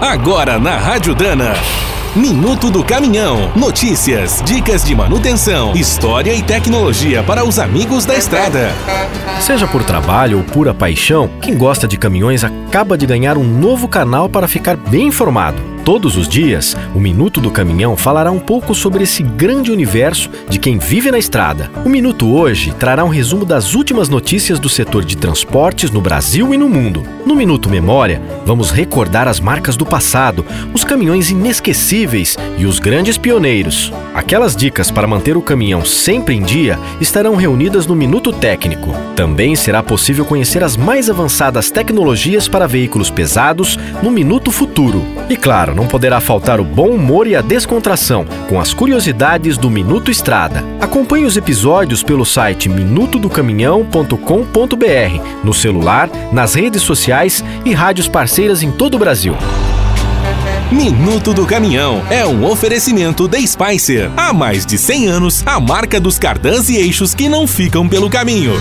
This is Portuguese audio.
Agora na Rádio Dana. Minuto do Caminhão. Notícias, dicas de manutenção, história e tecnologia para os amigos da estrada. Seja por trabalho ou pura paixão, quem gosta de caminhões acaba de ganhar um novo canal para ficar bem informado. Todos os dias, o Minuto do Caminhão falará um pouco sobre esse grande universo de quem vive na estrada. O Minuto hoje trará um resumo das últimas notícias do setor de transportes no Brasil e no mundo. No Minuto Memória, vamos recordar as marcas do passado, os caminhões inesquecíveis e os grandes pioneiros. Aquelas dicas para manter o caminhão sempre em dia estarão reunidas no Minuto Técnico. Também será possível conhecer as mais avançadas tecnologias para veículos pesados no Minuto Futuro. E claro, não poderá faltar o bom humor e a descontração com as curiosidades do Minuto Estrada. Acompanhe os episódios pelo site minutodocaminhão.com.br, no celular, nas redes sociais e rádios parceiras em todo o Brasil. Minuto do Caminhão é um oferecimento da Spicer. Há mais de 100 anos, a marca dos cardãs e eixos que não ficam pelo caminho.